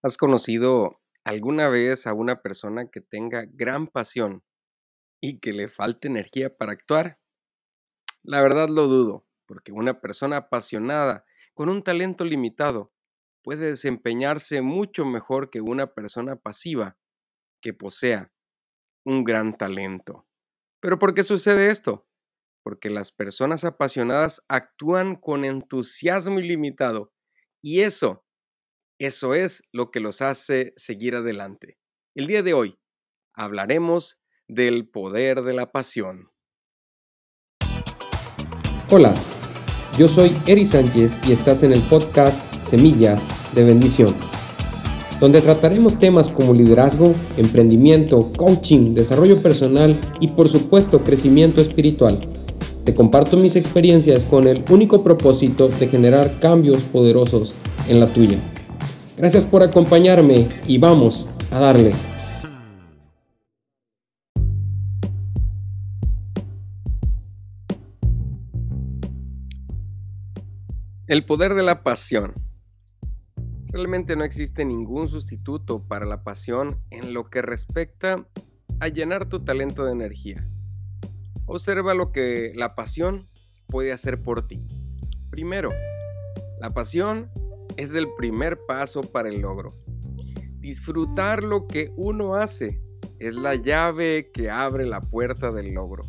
¿Has conocido alguna vez a una persona que tenga gran pasión y que le falte energía para actuar? La verdad lo dudo, porque una persona apasionada con un talento limitado puede desempeñarse mucho mejor que una persona pasiva que posea un gran talento. ¿Pero por qué sucede esto? Porque las personas apasionadas actúan con entusiasmo ilimitado y eso eso es lo que los hace seguir adelante. El día de hoy hablaremos del poder de la pasión. Hola, yo soy Eri Sánchez y estás en el podcast Semillas de Bendición, donde trataremos temas como liderazgo, emprendimiento, coaching, desarrollo personal y por supuesto crecimiento espiritual. Te comparto mis experiencias con el único propósito de generar cambios poderosos en la tuya. Gracias por acompañarme y vamos a darle. El poder de la pasión. Realmente no existe ningún sustituto para la pasión en lo que respecta a llenar tu talento de energía. Observa lo que la pasión puede hacer por ti. Primero, la pasión es el primer paso para el logro. Disfrutar lo que uno hace es la llave que abre la puerta del logro.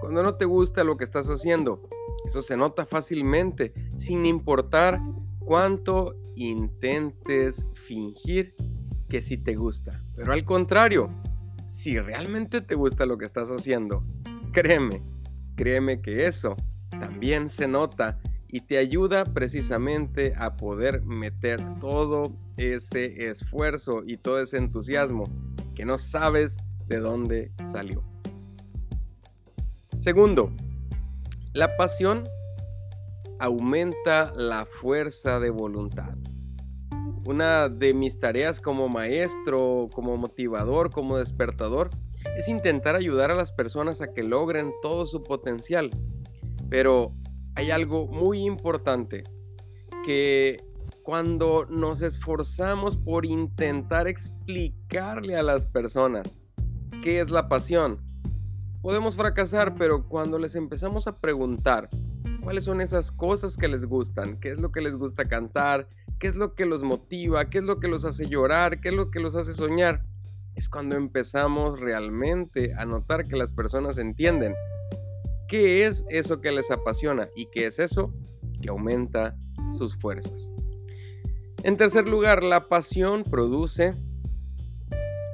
Cuando no te gusta lo que estás haciendo, eso se nota fácilmente, sin importar cuánto intentes fingir que sí te gusta. Pero al contrario, si realmente te gusta lo que estás haciendo, créeme, créeme que eso también se nota y te ayuda precisamente a poder meter todo ese esfuerzo y todo ese entusiasmo que no sabes de dónde salió. Segundo, la pasión aumenta la fuerza de voluntad. Una de mis tareas como maestro, como motivador, como despertador, es intentar ayudar a las personas a que logren todo su potencial. Pero hay algo muy importante que cuando nos esforzamos por intentar explicarle a las personas qué es la pasión, podemos fracasar, pero cuando les empezamos a preguntar cuáles son esas cosas que les gustan, qué es lo que les gusta cantar, qué es lo que los motiva, qué es lo que los hace llorar, qué es lo que los hace soñar, es cuando empezamos realmente a notar que las personas entienden ¿Qué es eso que les apasiona? ¿Y qué es eso que aumenta sus fuerzas? En tercer lugar, la pasión produce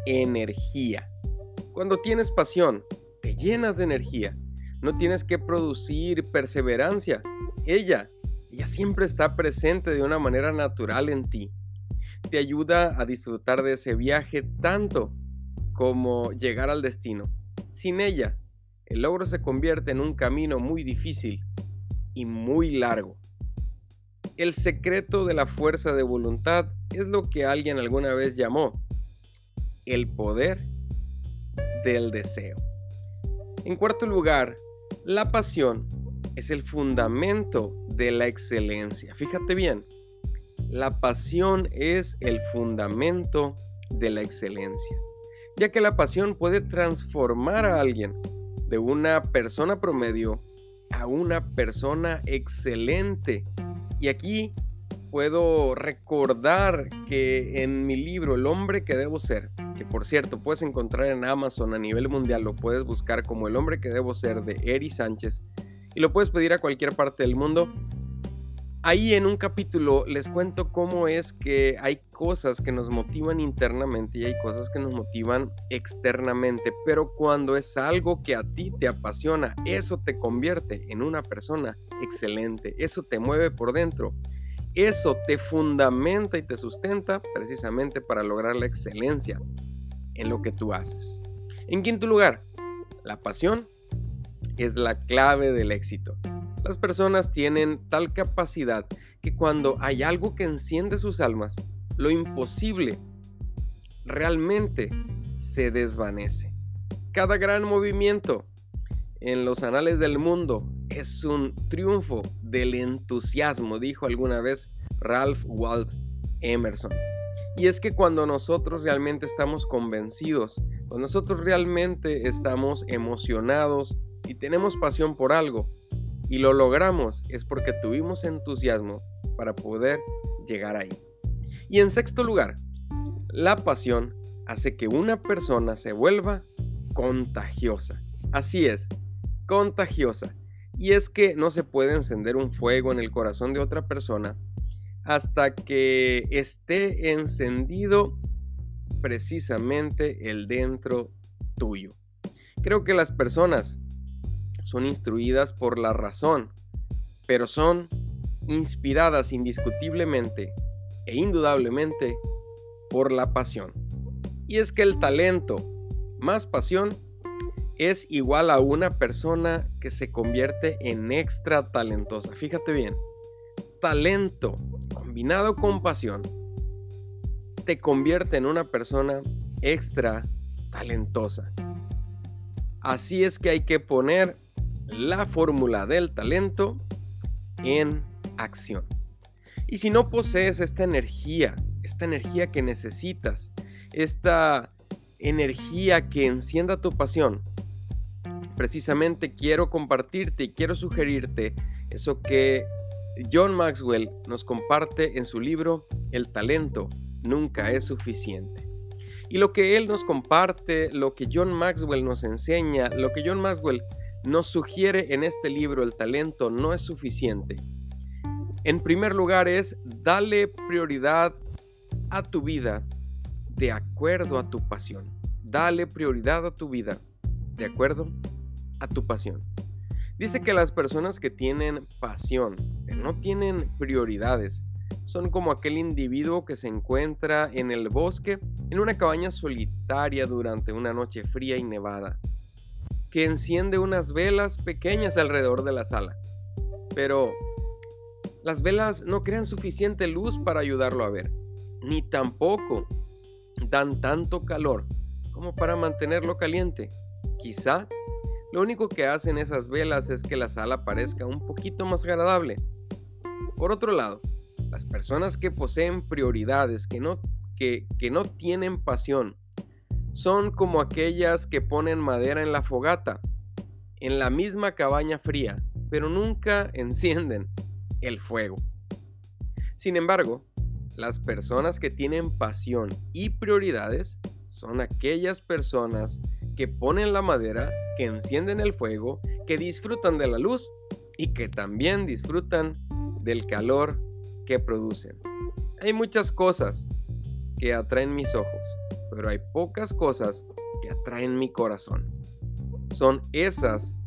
energía. Cuando tienes pasión, te llenas de energía. No tienes que producir perseverancia. Ella, ella siempre está presente de una manera natural en ti. Te ayuda a disfrutar de ese viaje tanto como llegar al destino. Sin ella, el logro se convierte en un camino muy difícil y muy largo. El secreto de la fuerza de voluntad es lo que alguien alguna vez llamó el poder del deseo. En cuarto lugar, la pasión es el fundamento de la excelencia. Fíjate bien, la pasión es el fundamento de la excelencia, ya que la pasión puede transformar a alguien de una persona promedio a una persona excelente. Y aquí puedo recordar que en mi libro El hombre que debo ser, que por cierto puedes encontrar en Amazon a nivel mundial, lo puedes buscar como El hombre que debo ser de Eri Sánchez y lo puedes pedir a cualquier parte del mundo. Ahí en un capítulo les cuento cómo es que hay cosas que nos motivan internamente y hay cosas que nos motivan externamente, pero cuando es algo que a ti te apasiona, eso te convierte en una persona excelente, eso te mueve por dentro, eso te fundamenta y te sustenta precisamente para lograr la excelencia en lo que tú haces. En quinto lugar, la pasión es la clave del éxito. Las personas tienen tal capacidad que cuando hay algo que enciende sus almas, lo imposible realmente se desvanece. Cada gran movimiento en los anales del mundo es un triunfo del entusiasmo, dijo alguna vez Ralph Waldo Emerson. Y es que cuando nosotros realmente estamos convencidos, cuando nosotros realmente estamos emocionados y tenemos pasión por algo y lo logramos, es porque tuvimos entusiasmo para poder llegar ahí. Y en sexto lugar, la pasión hace que una persona se vuelva contagiosa. Así es, contagiosa. Y es que no se puede encender un fuego en el corazón de otra persona hasta que esté encendido precisamente el dentro tuyo. Creo que las personas son instruidas por la razón, pero son inspiradas indiscutiblemente e indudablemente por la pasión. Y es que el talento más pasión es igual a una persona que se convierte en extra talentosa. Fíjate bien, talento combinado con pasión te convierte en una persona extra talentosa. Así es que hay que poner la fórmula del talento en acción. Y si no posees esta energía, esta energía que necesitas, esta energía que encienda tu pasión, precisamente quiero compartirte y quiero sugerirte eso que John Maxwell nos comparte en su libro El talento nunca es suficiente. Y lo que él nos comparte, lo que John Maxwell nos enseña, lo que John Maxwell nos sugiere en este libro, El talento no es suficiente. En primer lugar es dale prioridad a tu vida de acuerdo a tu pasión. Dale prioridad a tu vida de acuerdo a tu pasión. Dice que las personas que tienen pasión, pero no tienen prioridades, son como aquel individuo que se encuentra en el bosque en una cabaña solitaria durante una noche fría y nevada, que enciende unas velas pequeñas alrededor de la sala. Pero las velas no crean suficiente luz para ayudarlo a ver, ni tampoco dan tanto calor como para mantenerlo caliente. Quizá lo único que hacen esas velas es que la sala parezca un poquito más agradable. Por otro lado, las personas que poseen prioridades, que no, que, que no tienen pasión, son como aquellas que ponen madera en la fogata, en la misma cabaña fría, pero nunca encienden el fuego. Sin embargo, las personas que tienen pasión y prioridades son aquellas personas que ponen la madera, que encienden el fuego, que disfrutan de la luz y que también disfrutan del calor que producen. Hay muchas cosas que atraen mis ojos, pero hay pocas cosas que atraen mi corazón. Son esas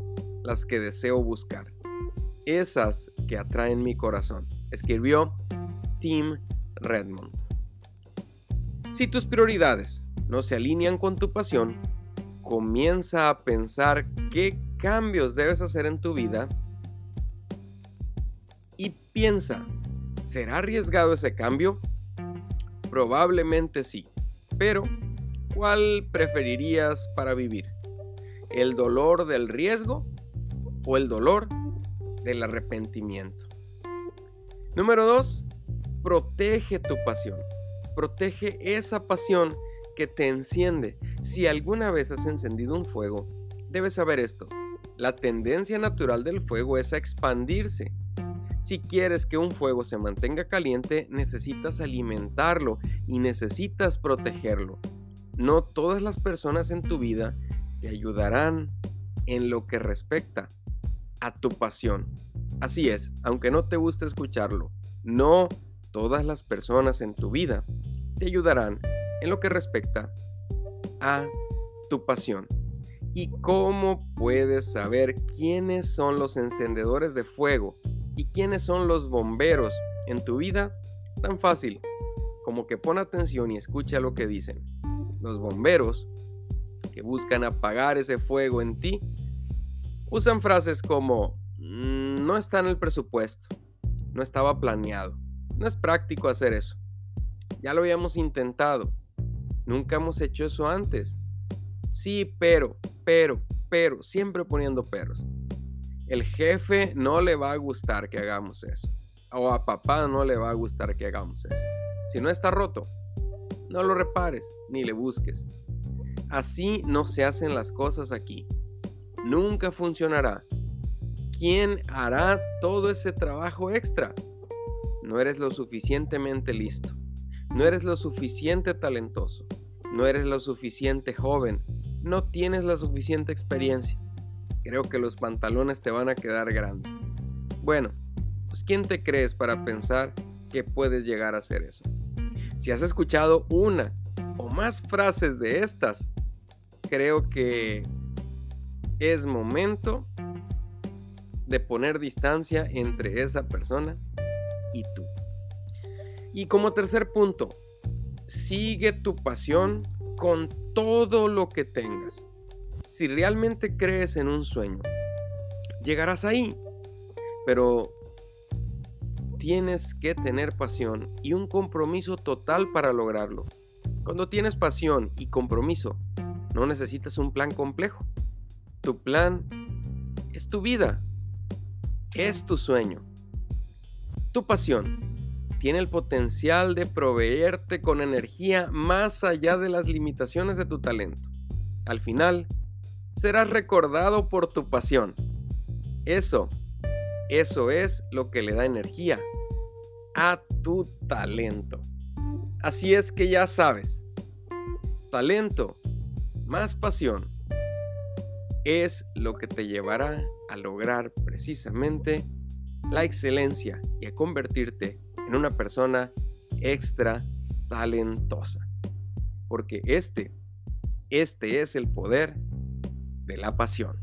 las que deseo buscar, esas que atraen mi corazón, escribió Tim Redmond. Si tus prioridades no se alinean con tu pasión, comienza a pensar qué cambios debes hacer en tu vida y piensa, ¿será arriesgado ese cambio? Probablemente sí, pero ¿cuál preferirías para vivir? ¿El dolor del riesgo o el dolor del arrepentimiento? Número 2. Protege tu pasión. Protege esa pasión que te enciende. Si alguna vez has encendido un fuego, debes saber esto. La tendencia natural del fuego es a expandirse. Si quieres que un fuego se mantenga caliente, necesitas alimentarlo y necesitas protegerlo. No todas las personas en tu vida te ayudarán en lo que respecta a tu pasión. Así es, aunque no te guste escucharlo, no todas las personas en tu vida te ayudarán en lo que respecta a tu pasión. ¿Y cómo puedes saber quiénes son los encendedores de fuego y quiénes son los bomberos en tu vida? Tan fácil como que pon atención y escucha lo que dicen. Los bomberos que buscan apagar ese fuego en ti usan frases como mm, no está en el presupuesto, no estaba planeado, no es práctico hacer eso. Ya lo habíamos intentado, Nunca hemos hecho eso antes. Sí, pero, pero, pero, siempre poniendo peros. El jefe no le va a gustar que hagamos eso. O a papá no le va a gustar que hagamos eso. Si no está roto, No lo repares ni le busques. Así no se hacen las cosas aquí. Nunca funcionará. ¿Quién hará todo ese trabajo extra? No eres lo suficientemente listo. No eres lo suficiente talentoso. No eres lo suficiente joven. No tienes la suficiente experiencia. Creo que los pantalones te van a quedar grandes. Bueno, pues ¿quién te crees para pensar que puedes llegar a hacer eso? Si has escuchado una o más frases de estas, creo que es momento de poner distancia entre esa persona y tú. Y como tercer punto, sigue tu pasión con todo lo que tengas. Si realmente crees en un sueño, llegarás ahí. Pero tienes que tener pasión y un compromiso total para lograrlo. Cuando tienes pasión y compromiso, no necesitas un plan complejo. Tu plan es tu vida, es tu sueño. Tu pasión tiene el potencial de proveerte con energía más allá de las limitaciones de tu talento. Al final, serás recordado por tu pasión. Eso eso es lo que le da energía a tu talento. Así es que ya sabes, talento más pasión es lo que te llevará a lograr precisamente la excelencia y a convertirte en una persona extra talentosa. Porque este, este es el poder la pasión.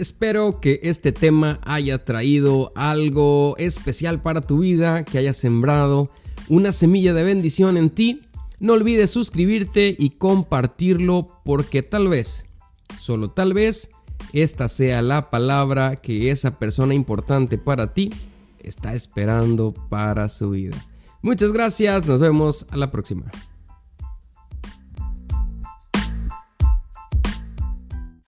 Espero que este tema haya traído algo especial para tu vida, que haya sembrado una semilla de bendición en ti. No olvides suscribirte y compartirlo porque tal vez, solo tal vez, esta sea la palabra que esa persona importante para ti está esperando para su vida. Muchas gracias, nos vemos a la próxima.